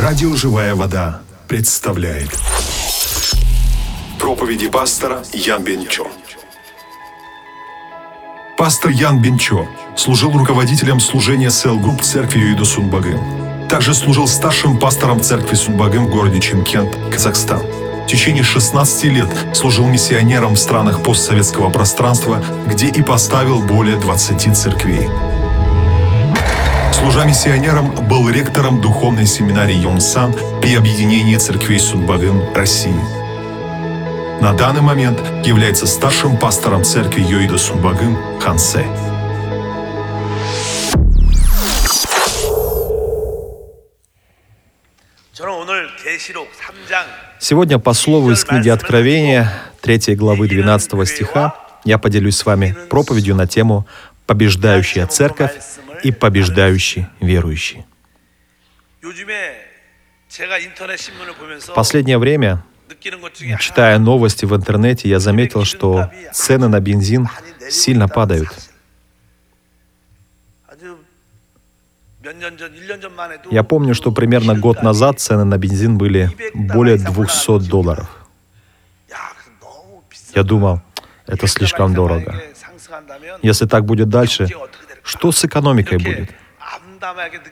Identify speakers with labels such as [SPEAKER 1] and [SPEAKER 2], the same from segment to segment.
[SPEAKER 1] Радио «Живая вода» представляет проповеди пастора Ян Бенчо. Пастор Ян Бенчо служил руководителем служения СЛ-групп церкви Юиду Сунбагым. Также служил старшим пастором церкви Сунбагым в городе Чимкент, Казахстан. В течение 16 лет служил миссионером в странах постсоветского пространства, где и поставил более 20 церквей. Служа миссионером, был ректором духовной семинарии Йонсан при объединении церквей Судбагын России. На данный момент является старшим пастором церкви Йоида Судбагын Хансе.
[SPEAKER 2] Сегодня по слову из книги Откровения, 3 главы 12 стиха, я поделюсь с вами проповедью на тему «Побеждающая церковь и побеждающий верующий». В последнее время, читая новости в интернете, я заметил, что цены на бензин сильно падают. Я помню, что примерно год назад цены на бензин были более 200 долларов. Я думал, это слишком дорого. Если так будет дальше, что с экономикой будет?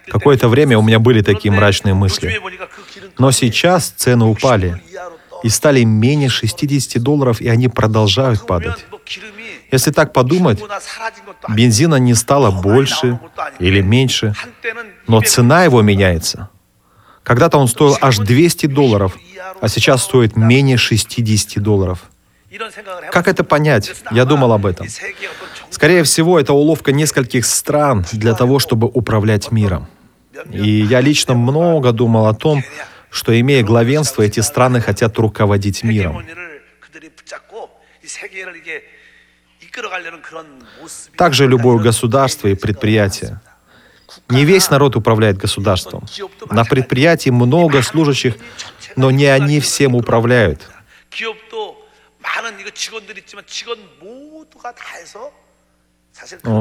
[SPEAKER 2] Какое-то время у меня были такие мрачные мысли. Но сейчас цены упали и стали менее 60 долларов, и они продолжают падать. Если так подумать, бензина не стало больше или меньше, но цена его меняется. Когда-то он стоил аж 200 долларов, а сейчас стоит менее 60 долларов. Как это понять? Я думал об этом. Скорее всего, это уловка нескольких стран для того, чтобы управлять миром. И я лично много думал о том, что, имея главенство, эти страны хотят руководить миром. Также любое государство и предприятие. Не весь народ управляет государством. На предприятии много служащих, но не они всем управляют.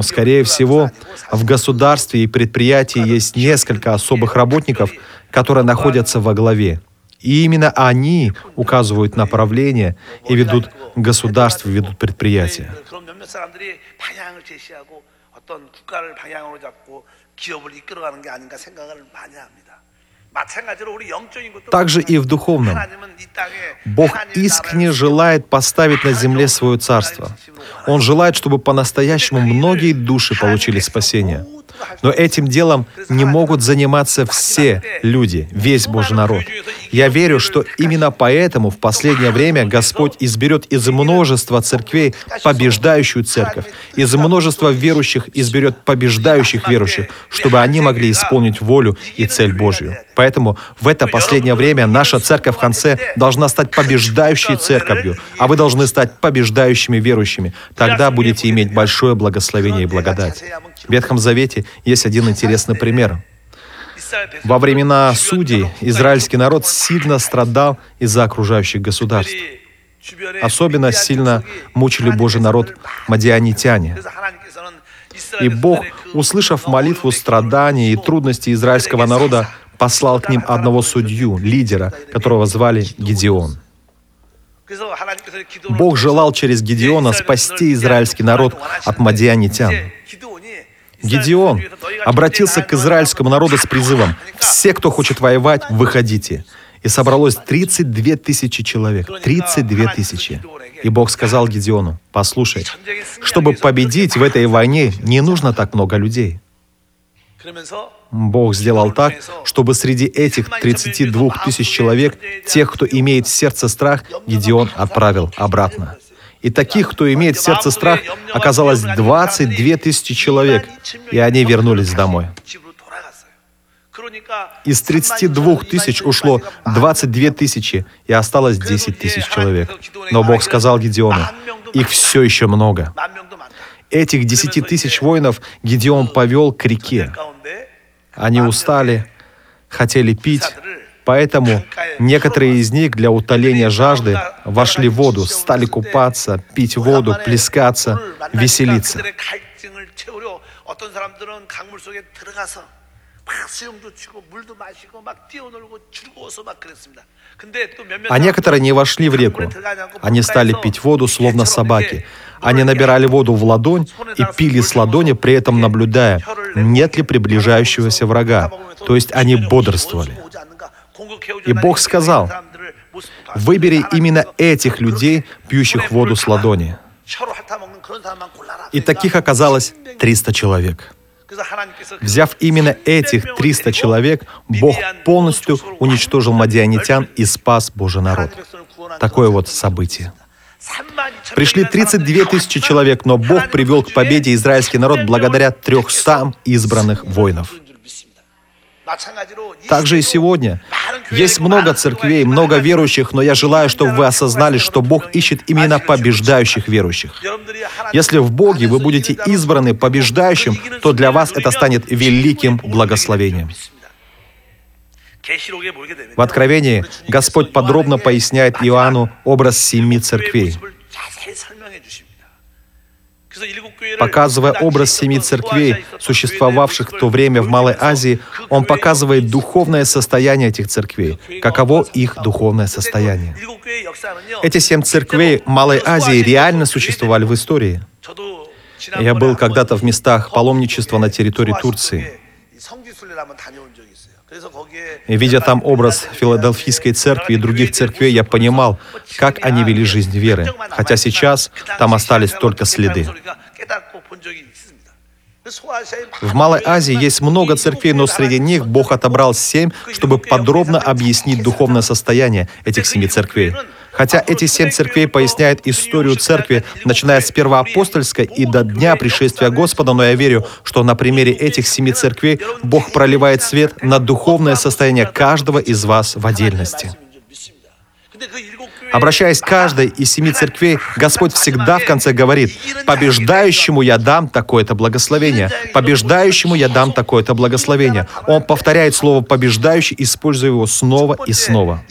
[SPEAKER 2] Скорее всего, в государстве и предприятии есть несколько особых работников, которые находятся во главе. И именно они указывают направление и ведут государство, ведут предприятия. Также и в духовном. Бог искренне желает поставить на земле свое царство. Он желает, чтобы по-настоящему многие души получили спасение. Но этим делом не могут заниматься все люди, весь Божий народ. Я верю, что именно поэтому в последнее время Господь изберет из множества церквей побеждающую церковь, из множества верующих изберет побеждающих верующих, чтобы они могли исполнить волю и цель Божью. Поэтому в это последнее время наша церковь в конце должна стать побеждающей церковью, а вы должны стать побеждающими верующими. Тогда будете иметь большое благословение и благодать. В Ветхом Завете есть один интересный пример. Во времена судей израильский народ сильно страдал из-за окружающих государств. Особенно сильно мучили Божий народ мадианитяне. И Бог, услышав молитву страданий и трудностей израильского народа, послал к ним одного судью, лидера, которого звали Гедеон. Бог желал через Гедеона спасти израильский народ от мадианитян. Гедеон обратился к израильскому народу с призывом «Все, кто хочет воевать, выходите». И собралось 32 тысячи человек. 32 тысячи. И Бог сказал Гедеону, послушай, чтобы победить в этой войне, не нужно так много людей. Бог сделал так, чтобы среди этих 32 тысяч человек, тех, кто имеет в сердце страх, Гедеон отправил обратно. И таких, кто имеет в сердце страх, оказалось 22 тысячи человек, и они вернулись домой. Из 32 тысяч ушло 22 тысячи, и осталось 10 тысяч человек. Но Бог сказал Гедеону, их все еще много. Этих 10 тысяч воинов Гедеон повел к реке. Они устали, хотели пить, Поэтому некоторые из них для утоления жажды вошли в воду, стали купаться, пить воду, плескаться, веселиться. А некоторые не вошли в реку. Они стали пить воду, словно собаки. Они набирали воду в ладонь и пили с ладони, при этом наблюдая, нет ли приближающегося врага. То есть они бодрствовали. И Бог сказал, Выбери именно этих людей, пьющих воду с ладони. И таких оказалось 300 человек. Взяв именно этих 300 человек, Бог полностью уничтожил мадианитян и спас Божий народ. Такое вот событие. Пришли 32 тысячи человек, но Бог привел к победе израильский народ благодаря 300 избранных воинов. Также и сегодня. Есть много церквей, много верующих, но я желаю, чтобы вы осознали, что Бог ищет именно побеждающих верующих. Если в Боге вы будете избраны побеждающим, то для вас это станет великим благословением. В Откровении Господь подробно поясняет Иоанну образ семи церквей. Показывая образ семи церквей, существовавших в то время в Малой Азии, он показывает духовное состояние этих церквей, каково их духовное состояние. Эти семь церквей Малой Азии реально существовали в истории. Я был когда-то в местах паломничества на территории Турции. Видя там образ Филадельфийской церкви и других церквей, я понимал, как они вели жизнь веры, хотя сейчас там остались только следы. В Малой Азии есть много церквей, но среди них Бог отобрал семь, чтобы подробно объяснить духовное состояние этих семи церквей. Хотя эти семь церквей поясняют историю церкви, начиная с первоапостольской и до дня пришествия Господа, но я верю, что на примере этих семи церквей Бог проливает свет на духовное состояние каждого из вас в отдельности. Обращаясь к каждой из семи церквей, Господь всегда в конце говорит, «Побеждающему я дам такое-то благословение, побеждающему я дам такое-то благословение». Он повторяет слово «побеждающий», используя его снова и снова.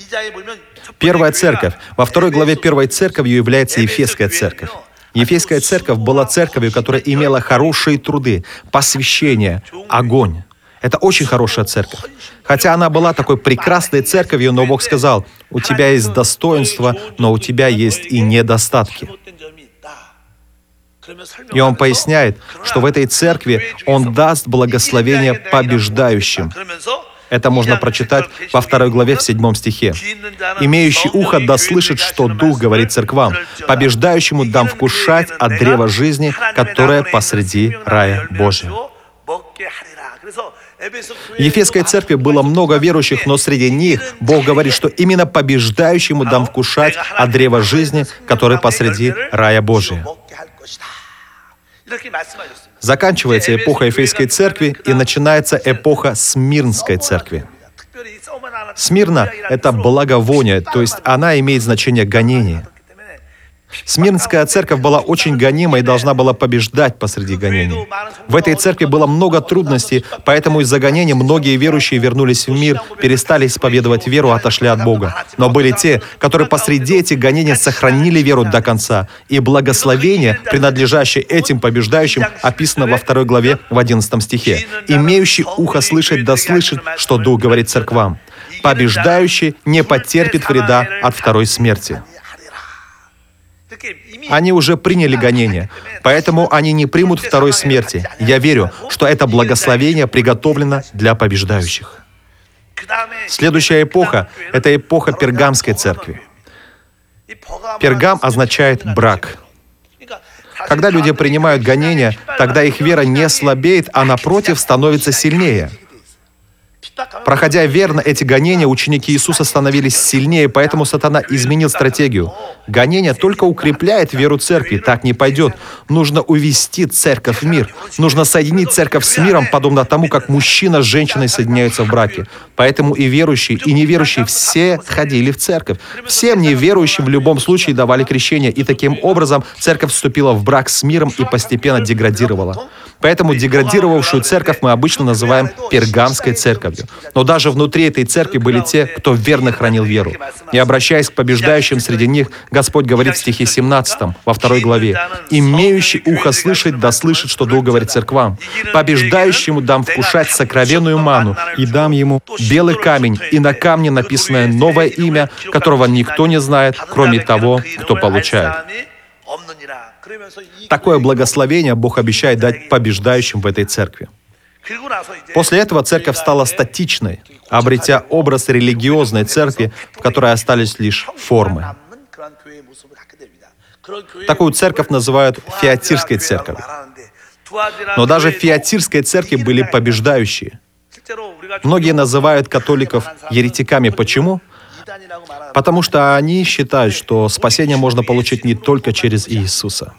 [SPEAKER 2] Первая церковь. Во второй главе первой церковью является Ефесская церковь. Ефесская церковь была церковью, которая имела хорошие труды, посвящение, огонь. Это очень хорошая церковь. Хотя она была такой прекрасной церковью, но Бог сказал, у тебя есть достоинство, но у тебя есть и недостатки. И он поясняет, что в этой церкви он даст благословение побеждающим. Это можно прочитать во второй главе в седьмом стихе. «Имеющий ухо да слышит, что Дух говорит церквам. Побеждающему дам вкушать от древа жизни, которое посреди рая Божьего». В Ефесской церкви было много верующих, но среди них Бог говорит, что именно побеждающему дам вкушать от древа жизни, которое посреди рая Божия. Заканчивается эпоха Ефейской церкви и начинается эпоха Смирнской церкви. Смирна — это благовоние, то есть она имеет значение гонения. Смирнская церковь была очень гонима и должна была побеждать посреди гонений. В этой церкви было много трудностей, поэтому из-за гонений многие верующие вернулись в мир, перестали исповедовать веру, отошли от Бога. Но были те, которые посреди этих гонений сохранили веру до конца. И благословение, принадлежащее этим побеждающим, описано во второй главе в 11 стихе. «Имеющий ухо слышать да слышит, что Дух говорит церквам. Побеждающий не потерпит вреда от второй смерти». Они уже приняли гонение, поэтому они не примут второй смерти. Я верю, что это благословение приготовлено для побеждающих. Следующая эпоха — это эпоха Пергамской церкви. Пергам означает брак. Когда люди принимают гонения, тогда их вера не слабеет, а напротив становится сильнее — Проходя верно эти гонения, ученики Иисуса становились сильнее, поэтому сатана изменил стратегию. Гонение только укрепляет веру церкви, так не пойдет. Нужно увести церковь в мир. Нужно соединить церковь с миром, подобно тому, как мужчина с женщиной соединяются в браке. Поэтому и верующие, и неверующие все ходили в церковь. Всем неверующим в любом случае давали крещение, и таким образом церковь вступила в брак с миром и постепенно деградировала. Поэтому деградировавшую церковь мы обычно называем пергамской церковью. Любовью. Но даже внутри этой церкви были те, кто верно хранил веру. И обращаясь к побеждающим среди них, Господь говорит в стихе 17, во второй главе, «Имеющий ухо слышать, да слышит, что Дух говорит церквам. Побеждающему дам вкушать сокровенную ману, и дам ему белый камень, и на камне написанное новое имя, которого никто не знает, кроме того, кто получает». Такое благословение Бог обещает дать побеждающим в этой церкви. После этого церковь стала статичной, обретя образ религиозной церкви, в которой остались лишь формы. Такую церковь называют фиатирской церковью. Но даже в фиатирской церкви были побеждающие. Многие называют католиков еретиками. Почему? Потому что они считают, что спасение можно получить не только через Иисуса.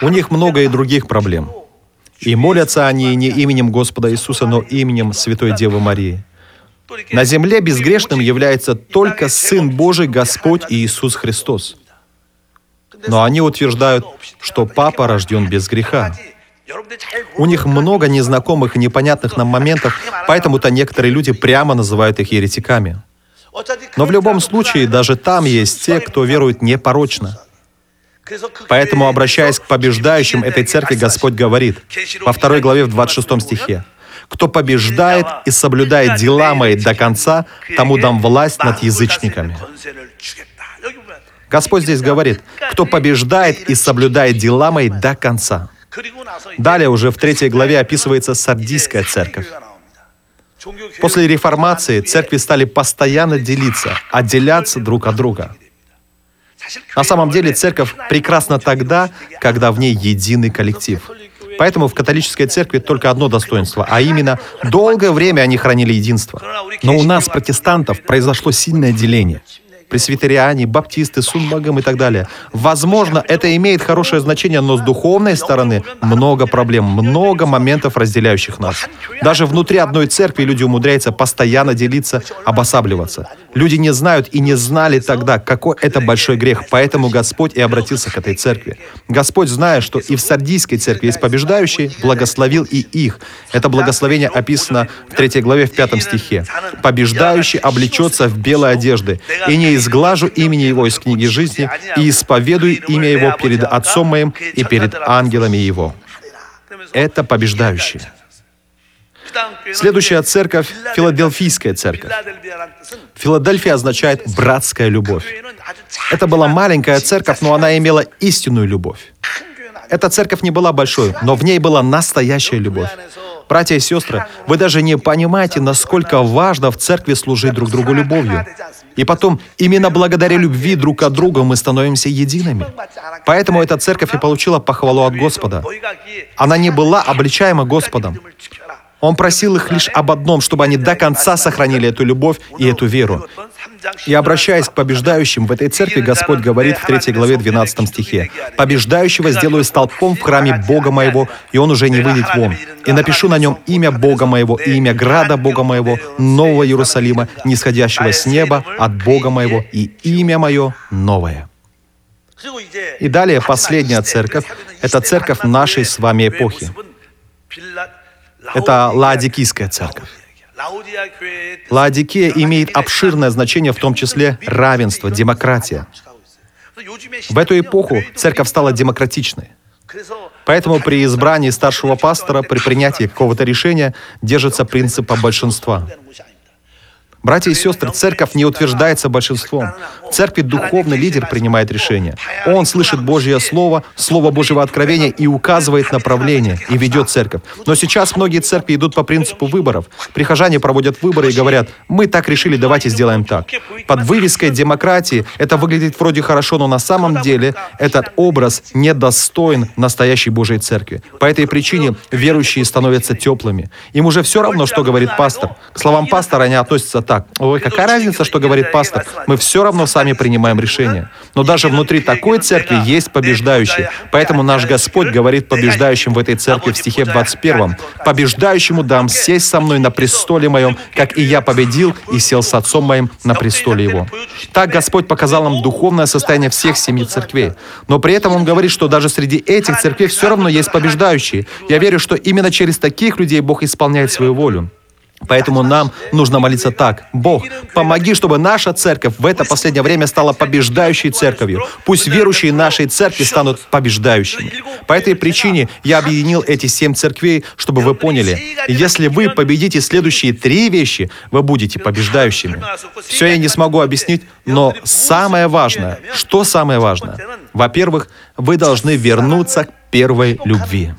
[SPEAKER 2] У них много и других проблем. И молятся они не именем Господа Иисуса, но именем Святой Девы Марии. На земле безгрешным является только Сын Божий, Господь Иисус Христос. Но они утверждают, что Папа рожден без греха. У них много незнакомых и непонятных нам моментов, поэтому-то некоторые люди прямо называют их еретиками. Но в любом случае, даже там есть те, кто верует непорочно. Поэтому, обращаясь к побеждающим этой церкви, Господь говорит во второй главе в 26 стихе, «Кто побеждает и соблюдает дела мои до конца, тому дам власть над язычниками». Господь здесь говорит, «Кто побеждает и соблюдает дела мои до конца». Далее уже в третьей главе описывается сардийская церковь. После реформации церкви стали постоянно делиться, отделяться друг от друга. На самом деле церковь прекрасна тогда, когда в ней единый коллектив. Поэтому в католической церкви только одно достоинство, а именно долгое время они хранили единство. Но у нас, протестантов, произошло сильное деление пресвитериане, баптисты, сунбагам и так далее. Возможно, это имеет хорошее значение, но с духовной стороны много проблем, много моментов, разделяющих нас. Даже внутри одной церкви люди умудряются постоянно делиться, обосабливаться. Люди не знают и не знали тогда, какой это большой грех, поэтому Господь и обратился к этой церкви. Господь, зная, что и в Сардийской церкви есть побеждающие, благословил и их. Это благословение описано в 3 главе, в 5 стихе. «Побеждающий облечется в белые одежды, и не изглажу имени Его из книги жизни и исповедую имя Его перед Отцом моим и перед ангелами Его». Это побеждающие. Следующая церковь — Филадельфийская церковь. Филадельфия означает «братская любовь». Это была маленькая церковь, но она имела истинную любовь. Эта церковь не была большой, но в ней была настоящая любовь. Братья и сестры, вы даже не понимаете, насколько важно в церкви служить друг другу любовью. И потом, именно благодаря любви друг от друга мы становимся едиными. Поэтому эта церковь и получила похвалу от Господа. Она не была обличаема Господом. Он просил их лишь об одном, чтобы они до конца сохранили эту любовь и эту веру. И обращаясь к побеждающим, в этой церкви Господь говорит в 3 главе 12 стихе, «Побеждающего сделаю столпом в храме Бога моего, и он уже не выйдет вон. И напишу на нем имя Бога моего и имя града Бога моего, Нового Иерусалима, нисходящего с неба от Бога моего, и имя мое новое». И далее последняя церковь — это церковь нашей с вами эпохи. Это Лаодикийская церковь. Лаодикея имеет обширное значение, в том числе равенство, демократия. В эту эпоху церковь стала демократичной. Поэтому при избрании старшего пастора, при принятии какого-то решения, держится принципа большинства. Братья и сестры, церковь не утверждается большинством. В церкви духовный лидер принимает решение. Он слышит Божье Слово, Слово Божьего откровения и указывает направление, и ведет церковь. Но сейчас многие церкви идут по принципу выборов. Прихожане проводят выборы и говорят, мы так решили, давайте сделаем так. Под вывеской демократии это выглядит вроде хорошо, но на самом деле этот образ недостоин настоящей Божьей церкви. По этой причине верующие становятся теплыми. Им уже все равно, что говорит пастор. К словам пастора они относятся так так. Ой, какая разница, что говорит пастор? Мы все равно сами принимаем решение. Но даже внутри такой церкви есть побеждающие. Поэтому наш Господь говорит побеждающим в этой церкви в стихе 21. «Побеждающему дам сесть со мной на престоле моем, как и я победил и сел с отцом моим на престоле его». Так Господь показал нам духовное состояние всех семи церквей. Но при этом Он говорит, что даже среди этих церквей все равно есть побеждающие. Я верю, что именно через таких людей Бог исполняет свою волю. Поэтому нам нужно молиться так. Бог, помоги, чтобы наша церковь в это последнее время стала побеждающей церковью. Пусть верующие нашей церкви станут побеждающими. По этой причине я объединил эти семь церквей, чтобы вы поняли, если вы победите следующие три вещи, вы будете побеждающими. Все я не смогу объяснить, но самое важное, что самое важное? Во-первых, вы должны вернуться к первой любви.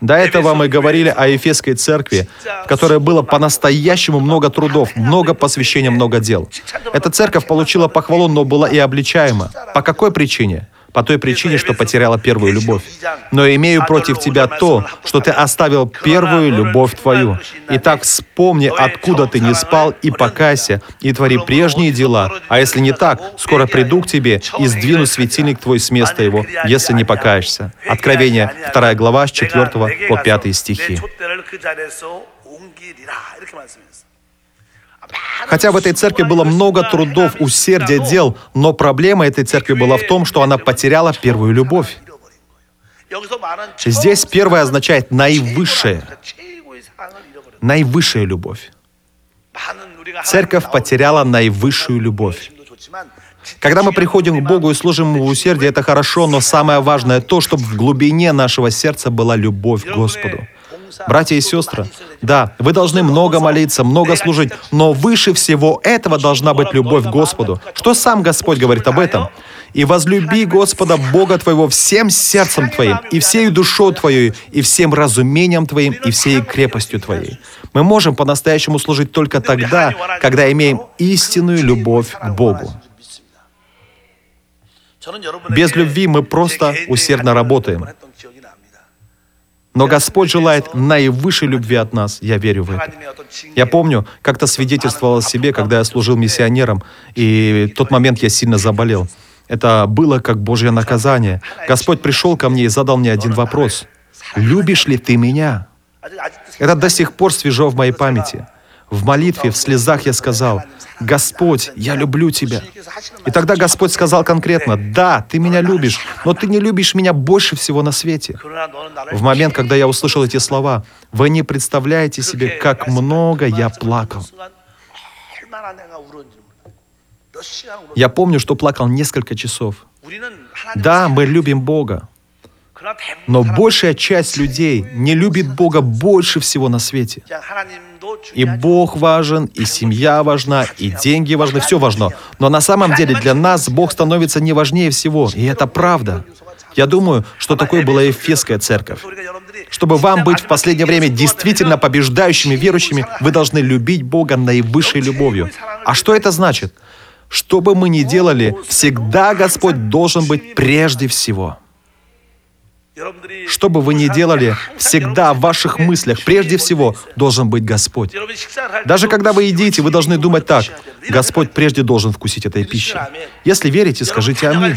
[SPEAKER 2] До этого мы говорили о Ефесской церкви, в которой было по-настоящему много трудов, много посвящения, много дел. Эта церковь получила похвалу, но была и обличаема. По какой причине? По той причине, что потеряла первую любовь. Но имею против тебя то, что ты оставил первую любовь твою. Итак, вспомни, откуда ты не спал, и покайся, и твори прежние дела. А если не так, скоро приду к тебе и сдвину светильник твой с места его, если не покаешься. Откровение, 2 глава, с 4 по
[SPEAKER 3] 5내
[SPEAKER 2] стихи. Хотя в этой церкви было много трудов, усердия дел, но проблема этой церкви была в том, что она потеряла первую любовь. Здесь первое означает
[SPEAKER 3] наивысшая,
[SPEAKER 2] Наивысшая любовь. Церковь потеряла наивысшую любовь. Когда мы приходим к Богу и служим Ему в усердии, это хорошо, но самое важное то, чтобы в глубине нашего сердца была любовь к Господу. Братья и сестры, да, вы должны много молиться, много служить, но выше всего этого должна быть любовь к Господу. Что сам Господь говорит об этом? «И возлюби Господа Бога твоего всем сердцем твоим, и всею душой твоей, и всем разумением твоим, и всей крепостью твоей». Мы можем по-настоящему служить только тогда, когда имеем истинную любовь к Богу. Без любви мы просто усердно работаем. Но Господь желает наивысшей любви от нас. Я верю в это. Я помню, как-то свидетельствовал о себе, когда я служил миссионером, и в тот момент я сильно заболел. Это было как Божье наказание. Господь пришел ко мне и задал мне один вопрос. «Любишь ли ты меня?» Это до сих пор свежо в моей памяти. В молитве, в слезах я сказал, «Господь, я люблю Тебя». И тогда Господь сказал конкретно, «Да, ты меня любишь, но ты не любишь меня больше всего на свете». В момент, когда я услышал эти слова, вы не представляете себе, как много я плакал. Я помню, что плакал несколько часов. Да, мы любим Бога, но большая часть людей не любит Бога больше всего на свете. И Бог важен, и семья важна, и деньги важны, все важно. Но на самом деле для нас Бог становится не важнее всего, и это правда. Я думаю, что такой была Ефесская церковь. Чтобы вам быть в последнее время действительно побеждающими верующими, вы должны любить Бога наивысшей любовью. А что это значит? Что бы мы ни делали, всегда Господь должен быть прежде всего. Что бы вы ни делали, всегда в ваших мыслях прежде всего должен быть Господь. Даже когда вы едите, вы должны думать так. Господь прежде должен вкусить этой пищи. Если верите, скажите «Аминь».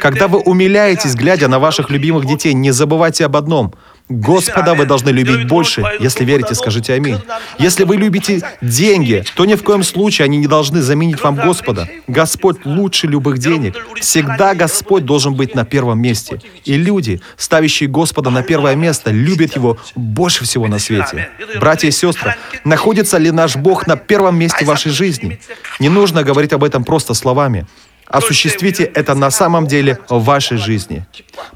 [SPEAKER 2] Когда вы умиляетесь, глядя на ваших любимых детей, не забывайте об одном. Господа вы должны любить больше. Если верите, скажите «Аминь». Если вы любите деньги, то ни в коем случае они не должны заменить вам Господа. Господь лучше любых денег. Всегда Господь должен быть на первом месте. И люди, ставящие Господа на первое место, любят Его больше всего на свете. Братья и сестры, находится ли наш Бог на первом месте вашей жизни? Не нужно говорить об этом просто словами. Осуществите это на самом деле в вашей жизни.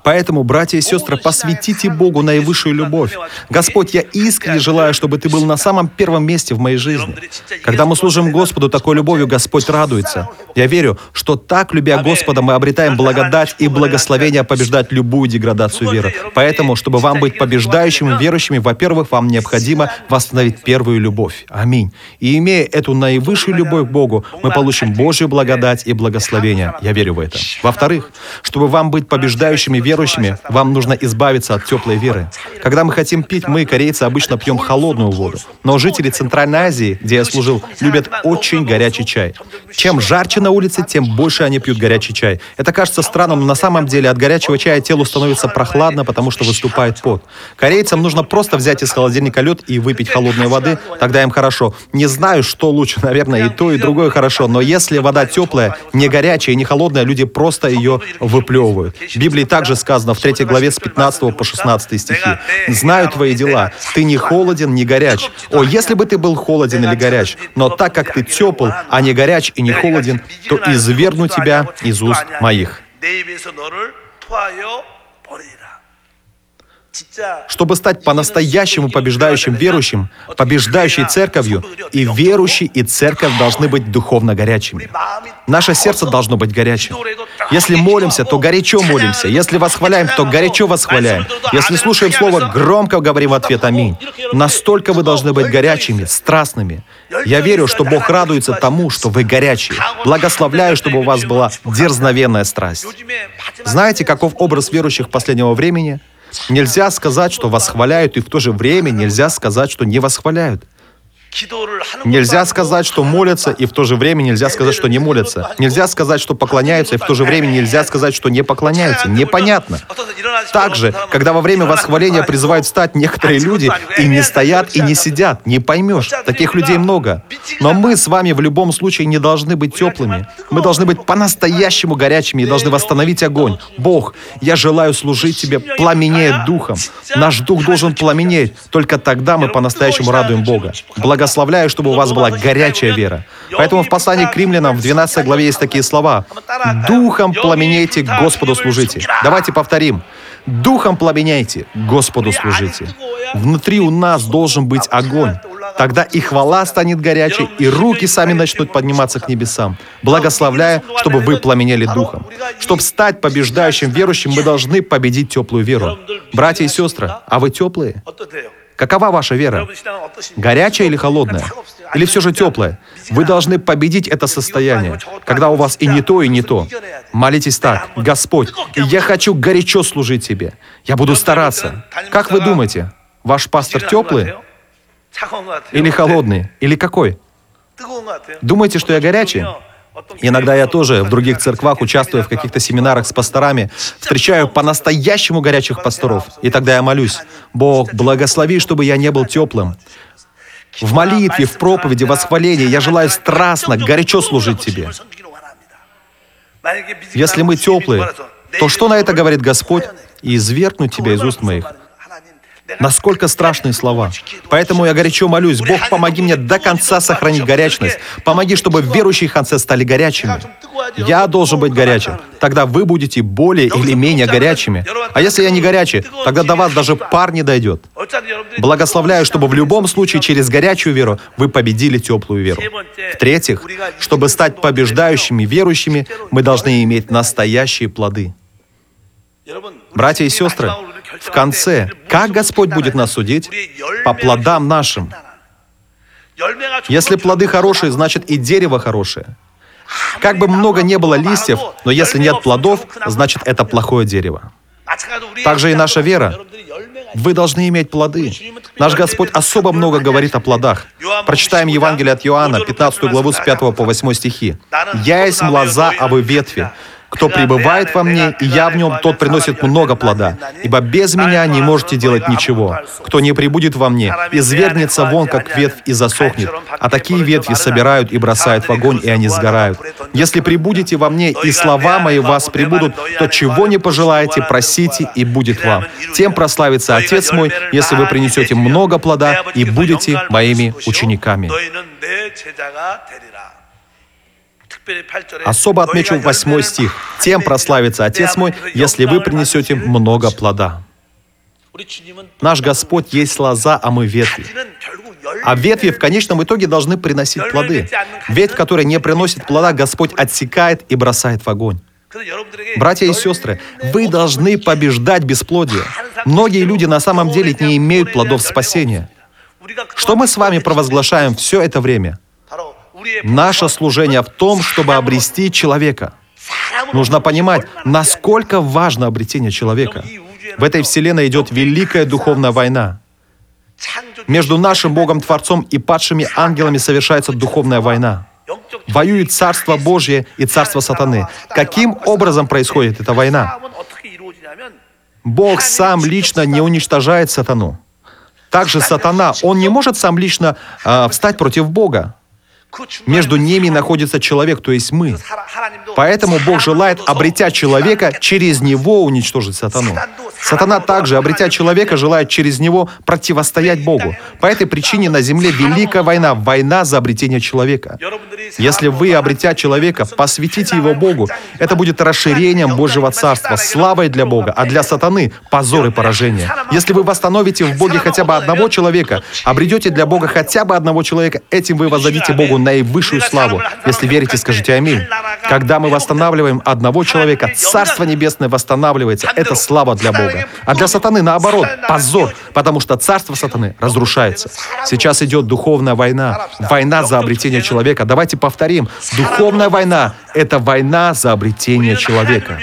[SPEAKER 2] Поэтому, братья и сестры, посвятите Богу наивысшую любовь. Господь, я искренне желаю, чтобы Ты был на самом первом месте в моей жизни. Когда мы служим Господу такой любовью, Господь радуется. Я верю, что так, любя Господа, мы обретаем благодать и благословение побеждать любую деградацию веры. Поэтому, чтобы вам быть побеждающими верующими, во-первых, вам необходимо восстановить первую любовь. Аминь. И имея эту наивысшую любовь к Богу, мы получим Божью благодать и благословение. Я верю в это. Во-вторых, чтобы вам быть побеждающими верующими, вам нужно избавиться от теплой веры. Когда мы хотим пить, мы, корейцы, обычно пьем холодную воду. Но жители Центральной Азии, где я служил, любят очень горячий чай. Чем жарче на улице, тем больше они пьют горячий чай. Это кажется странным, но на самом деле от горячего чая телу становится прохладно, потому что выступает пот. Корейцам нужно просто взять из холодильника лед и выпить холодной воды, тогда им хорошо. Не знаю, что лучше, наверное, и то, и другое хорошо, но если вода теплая, не горячая и не холодная, люди просто ее выплевывают. В Библии также также сказано в 3 главе с 15 по 16 стихи. «Знаю твои дела. Ты не холоден, не горяч. О, если бы ты был холоден или горяч, но так как ты тепл, а не горяч и не холоден, то изверну тебя из уст моих». Чтобы стать по-настоящему побеждающим верующим, побеждающей церковью, и верующий, и церковь должны быть духовно горячими. Наше сердце должно быть горячим. Если молимся, то горячо молимся. Если восхваляем, то горячо восхваляем. Если слушаем Слово, громко говорим в ответ «Аминь». Настолько вы должны быть горячими, страстными. Я верю, что Бог радуется тому, что вы горячие. Благословляю, чтобы у вас была дерзновенная страсть. Знаете, каков образ верующих последнего времени – Нельзя сказать, что восхваляют, и в то же время нельзя сказать, что не восхваляют. Нельзя сказать, что молятся, и в то же время нельзя сказать, что не молятся. Нельзя сказать, что поклоняются, и в то же время нельзя сказать, что не поклоняются. Непонятно. Также, когда во время восхваления призывают встать некоторые люди, и не стоят, и не сидят, не поймешь. Таких людей много. Но мы с вами в любом случае не должны быть теплыми. Мы должны быть по-настоящему горячими и должны восстановить огонь. Бог, я желаю служить Тебе, пламенеет духом. Наш дух должен пламенеть. Только тогда мы по-настоящему радуем Бога. Благодарю Благословляю, чтобы у вас была горячая вера. Поэтому в послании к римлянам в 12 главе есть такие слова. «Духом пламенейте, Господу служите». Давайте повторим. «Духом пламенейте, Господу служите». Внутри у нас должен быть огонь. Тогда и хвала станет горячей, и руки сами начнут подниматься к небесам. Благословляя, чтобы вы пламенели духом. Чтобы стать побеждающим верующим, мы должны победить теплую веру. Братья и сестры, а вы теплые? Какова ваша вера? Горячая или холодная? Или все же теплая? Вы должны победить это состояние, когда у вас и не то, и не то. Молитесь так. Господь, я хочу горячо служить Тебе. Я буду стараться. Как вы думаете, ваш пастор теплый? Или холодный? Или какой? Думаете, что я горячий? Иногда я тоже в других церквах, участвуя в каких-то семинарах с пасторами, встречаю по-настоящему горячих пасторов. И тогда я молюсь, Бог, благослови, чтобы я не был теплым. В молитве, в проповеди, в восхвалении я желаю страстно, горячо служить Тебе. Если мы теплые, то что на это говорит Господь? И извергнуть Тебя из уст моих. Насколько страшные слова. Поэтому я горячо молюсь, Бог, помоги мне до конца сохранить горячность. Помоги, чтобы верующие в стали горячими. Я должен быть горячим. Тогда вы будете более или менее горячими. А если я не горячий, тогда до вас даже пар не дойдет. Благословляю, чтобы в любом случае через горячую веру вы победили теплую веру. В-третьих, чтобы стать побеждающими верующими, мы должны иметь настоящие плоды. Братья и сестры, в конце, как Господь будет нас судить? По плодам нашим. Если плоды хорошие, значит и дерево хорошее. Как бы много не было листьев, но если нет плодов, значит это плохое дерево. Также и наша вера. Вы должны иметь плоды. Наш Господь особо много говорит о плодах. Прочитаем Евангелие от Иоанна, 15 главу с 5 по 8 стихи. «Я есть лоза, а вы ветви. Кто пребывает во мне, и я в нем, тот приносит много плода. Ибо без меня не можете делать ничего. Кто не прибудет во мне, извергнется вон, как ветвь, и засохнет. А такие ветви собирают и бросают в огонь, и они сгорают. Если прибудете во мне, и слова мои вас прибудут, то чего не пожелаете, просите, и будет вам. Тем прославится Отец мой, если вы принесете много плода и будете моими учениками. Особо отмечу восьмой стих. «Тем прославится Отец мой, если вы принесете много плода». Наш Господь есть лоза, а мы ветви. А ветви в конечном итоге должны приносить плоды. Ветвь, которая не приносит плода, Господь отсекает и бросает в огонь. Братья и сестры, вы должны побеждать бесплодие. Многие люди на самом деле не имеют плодов спасения. Что мы с вами провозглашаем все это время? Наше служение в том, чтобы обрести человека. Нужно понимать, насколько важно обретение человека. В этой вселенной идет великая духовная война. Между нашим Богом-творцом и падшими ангелами совершается духовная война. Воюет Царство Божье и Царство Сатаны. Каким образом происходит эта война? Бог сам лично не уничтожает сатану. Также сатана, он не может сам лично э, встать против Бога. Между ними находится человек, то есть мы. Поэтому Бог желает, обретя человека, через него уничтожить сатану. Сатана также, обретя человека, желает через него противостоять Богу. По этой причине на земле великая война, война за обретение человека. Если вы, обретя человека, посвятите его Богу, это будет расширением Божьего Царства, славой для Бога, а для сатаны — позор и поражение. Если вы восстановите в Боге хотя бы одного человека, обретете для Бога хотя бы одного человека, этим вы воздадите Богу наивысшую славу. Если верите, скажите «Аминь». Когда мы восстанавливаем одного человека, Царство Небесное восстанавливается. Это слава для Бога. А для сатаны наоборот, позор, потому что Царство сатаны разрушается. Сейчас идет духовная война, война за обретение человека. Давайте повторим. Духовная война — это война за обретение человека.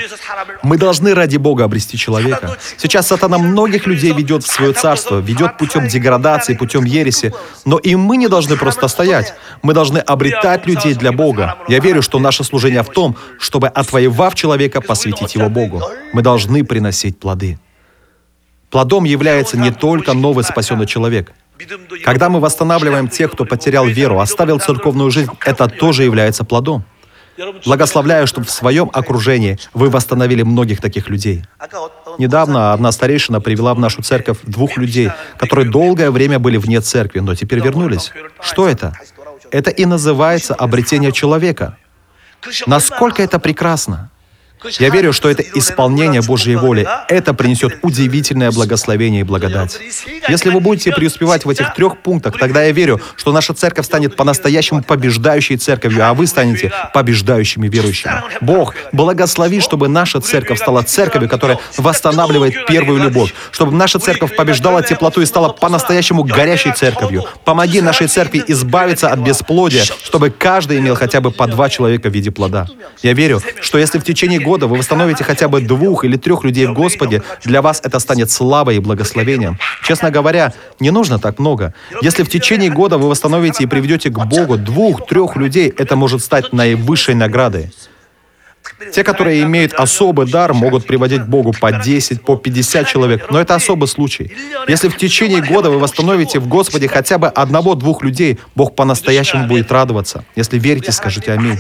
[SPEAKER 2] Мы должны ради Бога обрести человека. Сейчас сатана многих людей ведет в свое царство, ведет путем деградации, путем ереси. Но и мы не должны просто стоять. Мы должны обретать людей для Бога. Я верю, что наше служение в том, чтобы, отвоевав человека, посвятить его Богу. Мы должны приносить плоды. Плодом является не только новый спасенный человек. Когда мы восстанавливаем тех, кто потерял веру, оставил церковную жизнь, это тоже является плодом. Благословляю, чтобы в своем окружении вы восстановили многих таких людей. Недавно одна старейшина привела в нашу церковь двух людей, которые долгое время были вне церкви, но теперь вернулись. Что это? Это и называется обретение человека. Насколько это прекрасно! Я верю, что это исполнение Божьей воли. Это принесет удивительное благословение и благодать. Если вы будете преуспевать в этих трех пунктах, тогда я верю, что наша церковь станет по-настоящему побеждающей церковью, а вы станете побеждающими верующими. Бог, благослови, чтобы наша церковь стала церковью, которая восстанавливает первую любовь, чтобы наша церковь побеждала теплоту и стала по-настоящему горящей церковью. Помоги нашей церкви избавиться от бесплодия, чтобы каждый имел хотя бы по два человека в виде плода. Я верю, что если в течение года вы восстановите хотя бы двух или трех людей в Господе, для вас это станет славой и благословением. Честно говоря, не нужно так много. Если в течение года вы восстановите и приведете к Богу двух-трех людей, это может стать наивысшей наградой. Те, которые имеют особый дар, могут приводить к Богу по 10, по 50 человек, но это особый случай. Если в течение года вы восстановите в Господе хотя бы одного-двух людей, Бог по-настоящему будет радоваться. Если верите, скажите «Аминь».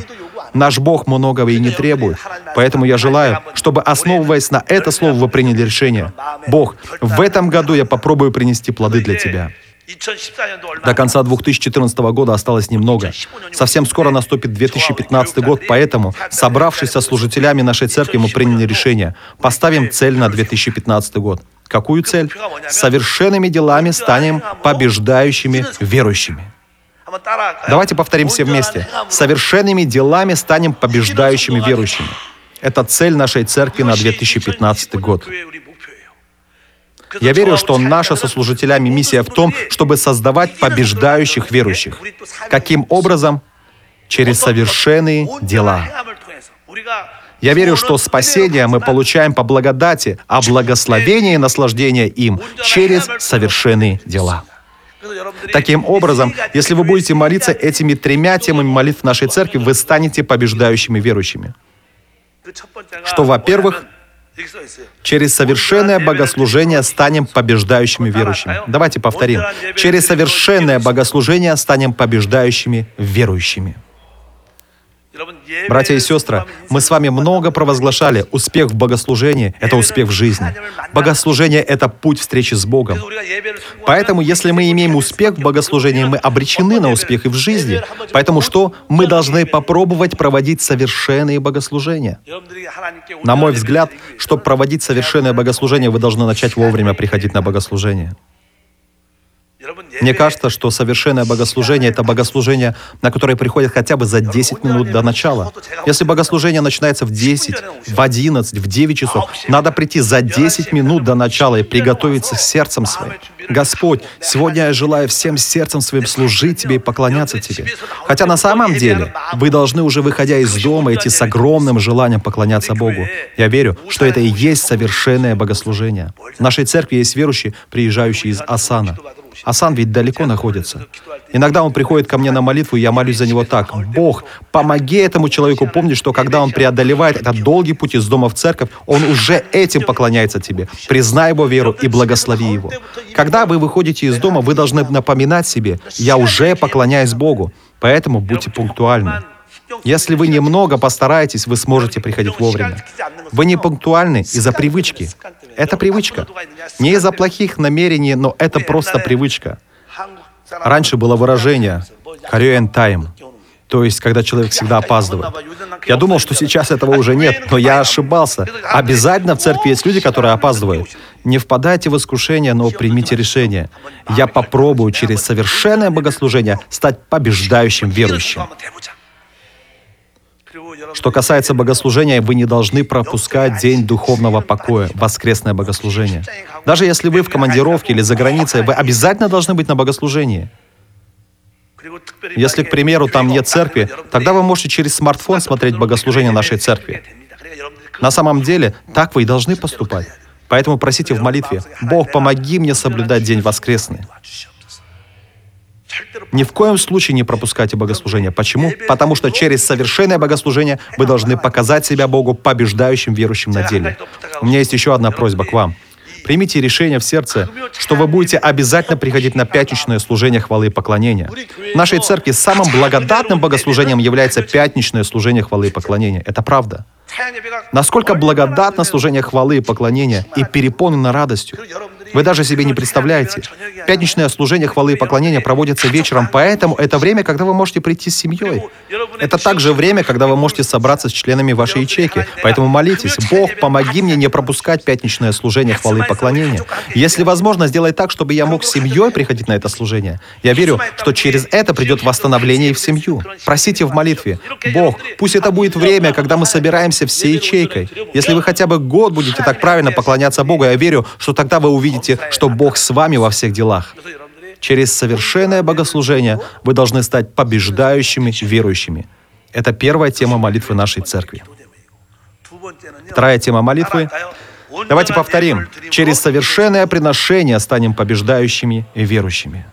[SPEAKER 2] Наш Бог многого и не требует. Поэтому я желаю, чтобы, основываясь на это слово, вы приняли решение. Бог, в этом году я попробую принести плоды для Тебя. До конца 2014 года осталось немного. Совсем скоро наступит 2015 год, поэтому, собравшись со служителями нашей церкви, мы приняли решение. Поставим цель на 2015 год. Какую цель? Совершенными делами станем побеждающими верующими. Давайте повторим все вместе. Совершенными делами станем побеждающими верующими. Это цель нашей церкви на 2015 год. Я верю, что наша со служителями миссия в том, чтобы создавать побеждающих верующих. Каким образом? Через совершенные дела. Я верю, что спасение мы получаем по благодати, а благословение и наслаждение им через совершенные дела. Таким образом, если вы будете молиться этими тремя темами молитв нашей церкви, вы станете побеждающими верующими. Что, во-первых, Через совершенное богослужение станем побеждающими верующими. Давайте повторим. Через совершенное богослужение станем побеждающими верующими. Братья и сестры, мы с вами много провозглашали. Успех в богослужении — это успех в жизни. Богослужение — это путь встречи с Богом. Поэтому, если мы имеем успех в богослужении, мы обречены на успех и в жизни. Поэтому что? Мы должны попробовать проводить совершенные богослужения. На мой взгляд, чтобы проводить совершенное богослужение, вы должны начать вовремя приходить на богослужение. Мне кажется, что совершенное богослужение — это богослужение, на которое приходят хотя бы за 10 минут до начала. Если богослужение начинается в 10, в 11, в 9 часов, надо прийти за 10 минут до начала и приготовиться сердцем своим. Господь, сегодня я желаю всем сердцем своим служить Тебе и поклоняться Тебе. Хотя на самом деле вы должны уже, выходя из дома, идти с огромным желанием поклоняться Богу. Я верю, что это и есть совершенное богослужение. В нашей церкви есть верующие, приезжающие из Асана. Асан ведь далеко находится. Иногда он приходит ко мне на молитву, и я молюсь за него так. «Бог, помоги этому человеку помнить, что когда он преодолевает этот долгий путь из дома в церковь, он уже этим поклоняется тебе. Признай его веру и благослови его». Когда вы выходите из дома, вы должны напоминать себе, «Я уже поклоняюсь Богу». Поэтому будьте пунктуальны. Если вы немного постараетесь, вы сможете приходить вовремя. Вы не пунктуальны из-за привычки. Это привычка. Не из-за плохих намерений, но это просто привычка. Раньше было выражение «Korean time», то есть, когда человек всегда опаздывает. Я думал, что сейчас этого уже нет, но я ошибался. Обязательно в церкви есть люди, которые опаздывают. Не впадайте в искушение, но примите решение. Я попробую через совершенное богослужение стать побеждающим верующим. Что касается богослужения, вы не должны пропускать день духовного покоя, воскресное богослужение. Даже если вы в командировке или за границей, вы обязательно должны быть на богослужении. Если, к примеру, там нет церкви, тогда вы можете через смартфон смотреть богослужение нашей церкви. На самом деле, так вы и должны поступать. Поэтому просите в молитве, «Бог, помоги мне соблюдать день воскресный». Ни в коем случае не пропускайте богослужение. Почему? Потому что через совершенное богослужение вы должны показать себя Богу побеждающим верующим на деле. У меня есть еще одна просьба к вам. Примите решение в сердце, что вы будете обязательно приходить на пятничное служение хвалы и поклонения. В нашей церкви самым благодатным богослужением является пятничное служение хвалы и поклонения. Это правда. Насколько благодатно служение хвалы и поклонения и переполнено радостью. Вы даже себе не представляете. Пятничное служение хвалы и поклонения проводится вечером, поэтому это время, когда вы можете прийти с семьей. Это также время, когда вы можете собраться с членами вашей ячейки. Поэтому молитесь, Бог, помоги мне не пропускать пятничное служение хвалы и поклонения. Если возможно, сделай так, чтобы я мог с семьей приходить на это служение. Я верю, что через это придет восстановление и в семью. Просите в молитве, Бог, пусть это будет время, когда мы собираемся всей ячейкой. Если вы хотя бы год будете так правильно поклоняться Богу, я верю, что тогда вы увидите помните, что Бог с вами во всех делах. Через совершенное богослужение вы должны стать побеждающими верующими. Это первая тема молитвы нашей церкви. Вторая тема молитвы. Давайте повторим. Через совершенное приношение станем побеждающими и верующими.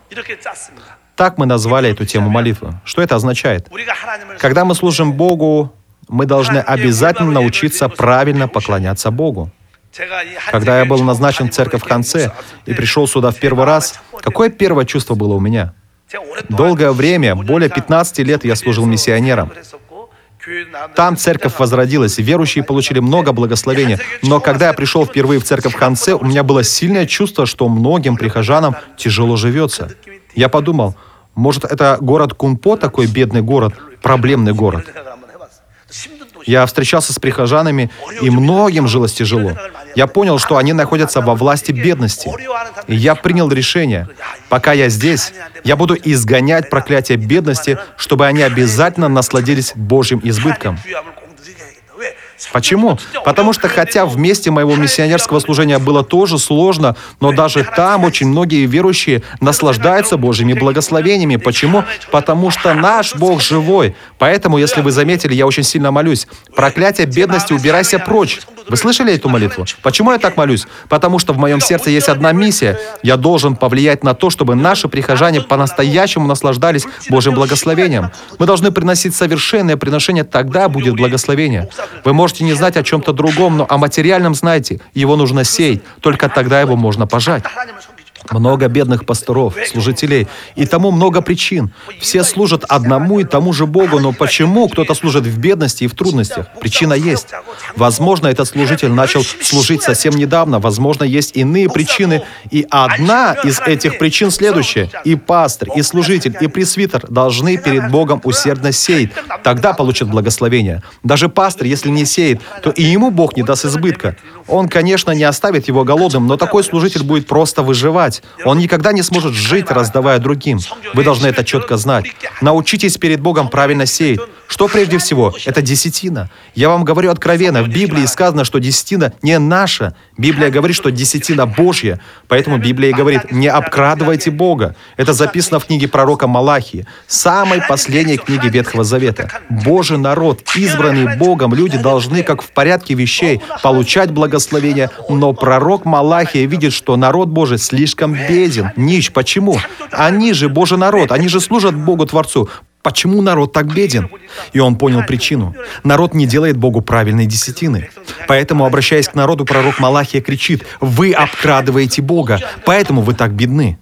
[SPEAKER 2] Так мы назвали эту тему молитвы. Что это означает? Когда мы служим Богу, мы должны обязательно научиться правильно поклоняться Богу. Когда я был назначен в церковь конце и пришел сюда в первый раз, какое первое чувство было у меня? Долгое время, более 15 лет я служил миссионером. Там церковь возродилась, верующие получили много благословения. Но когда я пришел впервые в церковь конце, у меня было сильное чувство, что многим прихожанам тяжело живется. Я подумал, может, это город Кунпо, такой бедный город, проблемный город. Я встречался с прихожанами, и многим жилось тяжело. Я понял, что они находятся во власти бедности. И я принял решение, пока я здесь, я буду изгонять проклятие бедности, чтобы они обязательно насладились Божьим избытком. Почему? Потому что хотя в месте моего миссионерского служения было тоже сложно, но даже там очень многие верующие наслаждаются Божьими благословениями. Почему? Потому что наш Бог живой. Поэтому, если вы заметили, я очень сильно молюсь. Проклятие бедности убирайся прочь. Вы слышали эту молитву? Почему я так молюсь? Потому что в моем сердце есть одна миссия. Я должен повлиять на то, чтобы наши прихожане по-настоящему наслаждались Божьим благословением. Мы должны приносить совершенное приношение, тогда будет благословение. Вы можете не знать о чем-то другом, но о материальном знаете. Его нужно сеять. Только тогда его можно пожать. Много бедных пасторов, служителей. И тому много причин. Все служат одному и тому же Богу, но почему кто-то служит в бедности и в трудностях? Причина есть. Возможно, этот служитель начал служить совсем недавно, возможно, есть иные причины. И одна из этих причин следующая. И пастор, и служитель, и пресвитер должны перед Богом усердно сеять. Тогда получат благословение. Даже пастор, если не сеет, то и ему Бог не даст избытка. Он, конечно, не оставит его голодным, но такой служитель будет просто выживать. Он никогда не сможет жить, раздавая другим. Вы должны это четко знать. Научитесь перед Богом правильно сеять. Что прежде всего? Это десятина. Я вам говорю откровенно, в Библии сказано, что десятина не наша. Библия говорит, что десятина Божья. Поэтому Библия говорит, не обкрадывайте Бога. Это записано в книге пророка Малахии, самой последней книге Ветхого Завета. Божий народ, избранный Богом, люди должны, как в порядке вещей, получать благословение, но пророк Малахия видит, что народ Божий слишком беден, нищ. Почему? Они же Божий народ, они же служат Богу Творцу. Почему народ так беден? И он понял причину. Народ не делает Богу правильной десятины. Поэтому, обращаясь к народу, пророк Малахия кричит, «Вы обкрадываете Бога, поэтому вы так бедны».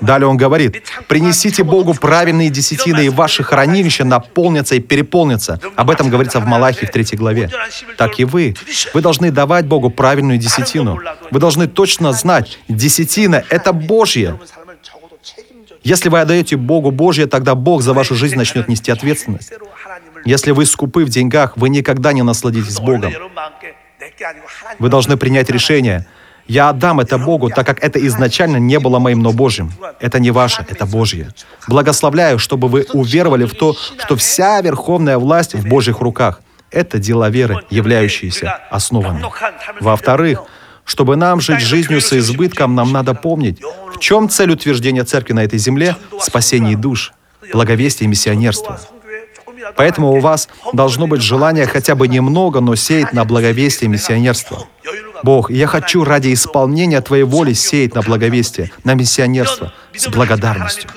[SPEAKER 2] Далее он говорит, «Принесите Богу правильные десятины, и ваши хранилища наполнятся и переполнятся». Об этом говорится в Малахии в третьей главе. Так и вы. Вы должны давать Богу правильную десятину. Вы должны точно знать, десятина — это Божье. Если вы отдаете Богу Божье, тогда Бог за вашу жизнь начнет нести ответственность. Если вы скупы в деньгах, вы никогда не насладитесь Богом. Вы должны принять решение. Я отдам это Богу, так как это изначально не было моим, но Божьим. Это не ваше, это Божье. Благословляю, чтобы вы уверовали в то, что вся верховная власть в Божьих руках. Это дела веры, являющиеся основами. Во-вторых, чтобы нам жить жизнью со избытком, нам надо помнить, в чем цель утверждения церкви на этой земле — спасение душ, благовестие и миссионерство. Поэтому у вас должно быть желание хотя бы немного, но сеять на благовестие и миссионерство. Бог, я хочу ради исполнения Твоей воли сеять на благовестие, на миссионерство, с благодарностью.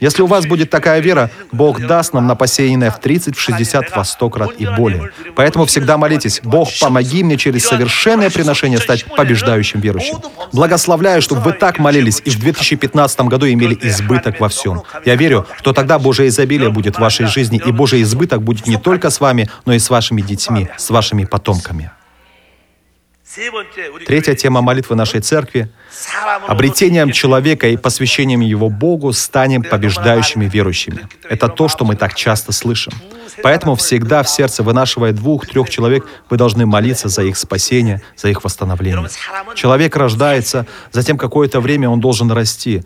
[SPEAKER 2] Если у вас будет такая вера, Бог даст нам на посеянное в 30, в 60, во 100 крат и более. Поэтому всегда молитесь, Бог, помоги мне через совершенное приношение стать побеждающим верующим. Благословляю, чтобы вы так молились и в 2015 году имели избыток во всем. Я верю, что тогда Божье изобилие будет в вашей жизни, и Божий избыток будет не только с вами, но и с вашими детьми, с вашими потомками. Третья тема молитвы нашей церкви — обретением человека и посвящением его Богу станем побеждающими верующими. Это то, что мы так часто слышим. Поэтому всегда в сердце, вынашивая двух-трех человек, вы должны молиться за их спасение, за их восстановление. Человек рождается, затем какое-то время он должен расти.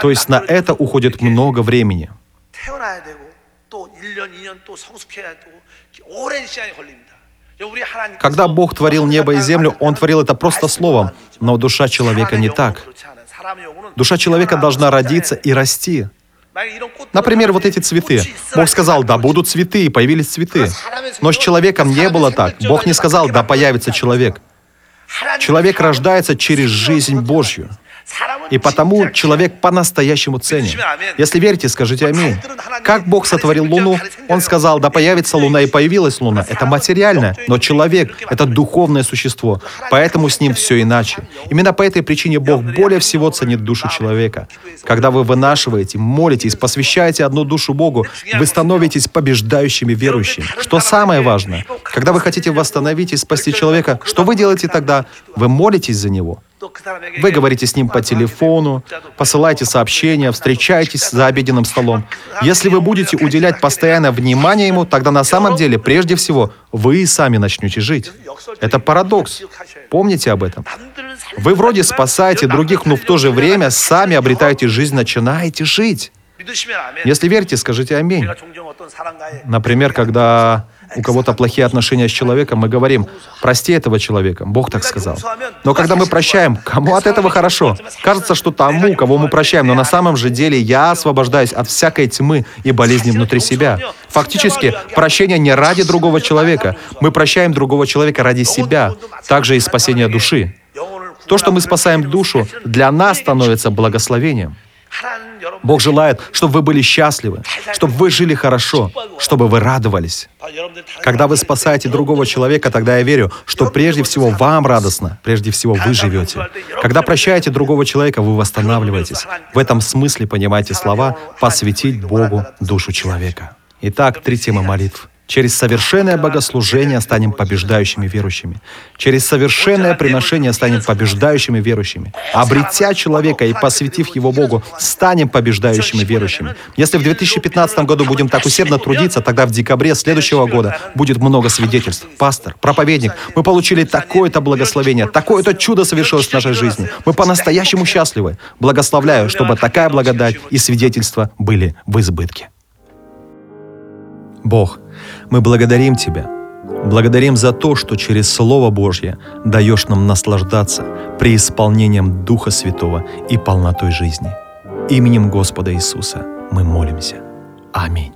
[SPEAKER 2] То есть на это уходит много времени.
[SPEAKER 3] 태어나야 되고 또 1년, 2년 또 성숙해야 되고 오랜 시간이 걸립니다.
[SPEAKER 2] Когда Бог творил небо и землю, Он творил это просто словом, но душа человека не так. Душа человека должна родиться и расти. Например, вот эти цветы. Бог сказал, да будут цветы, и появились цветы. Но с человеком не было так. Бог не сказал, да появится человек. Человек рождается через жизнь Божью. И потому человек по-настоящему ценен. Если верите, скажите аминь. Как Бог сотворил Луну? Он сказал, да появится Луна, и появилась Луна. Это материальное, но человек — это духовное существо. Поэтому с ним все иначе. Именно по этой причине Бог более всего ценит душу человека. Когда вы вынашиваете, молитесь, посвящаете одну душу Богу, вы становитесь побеждающими верующими. Что самое важное, когда вы хотите восстановить и спасти человека, что вы делаете тогда? Вы молитесь за него. Вы говорите с ним по телефону, посылаете сообщения, встречаетесь за обеденным столом. Если вы будете уделять постоянно внимание ему, тогда на самом деле, прежде всего, вы и сами начнете жить. Это парадокс. Помните об этом. Вы вроде спасаете других, но в то же время сами обретаете жизнь, начинаете жить. Если верите, скажите аминь. Например, когда у кого-то плохие отношения с человеком, мы говорим, прости этого человека, Бог так сказал. Но когда мы прощаем, кому от этого хорошо? Кажется, что тому, кого мы прощаем, но на самом же деле я освобождаюсь от всякой тьмы и болезни внутри себя. Фактически, прощение не ради другого человека. Мы прощаем другого человека ради себя, также и спасения души. То, что мы спасаем душу, для нас становится благословением. Бог желает, чтобы вы были счастливы, чтобы вы жили хорошо, чтобы вы радовались. Когда вы спасаете другого человека, тогда я верю, что прежде всего вам радостно, прежде всего вы живете. Когда прощаете другого человека, вы восстанавливаетесь. В этом смысле понимаете слова «посвятить Богу душу человека». Итак, три темы молитв. Через совершенное богослужение станем побеждающими верующими. Через совершенное приношение станем побеждающими верующими. Обретя человека и посвятив его Богу, станем побеждающими верующими. Если в 2015 году будем так усердно трудиться, тогда в декабре следующего года будет много свидетельств. Пастор, проповедник, мы получили такое-то благословение, такое-то чудо совершилось в нашей жизни. Мы по-настоящему счастливы. Благословляю, чтобы такая благодать и свидетельства были в избытке. Бог, мы благодарим Тебя. Благодарим за то, что через Слово Божье даешь нам наслаждаться преисполнением Духа Святого и полнотой жизни. Именем Господа Иисуса мы молимся. Аминь.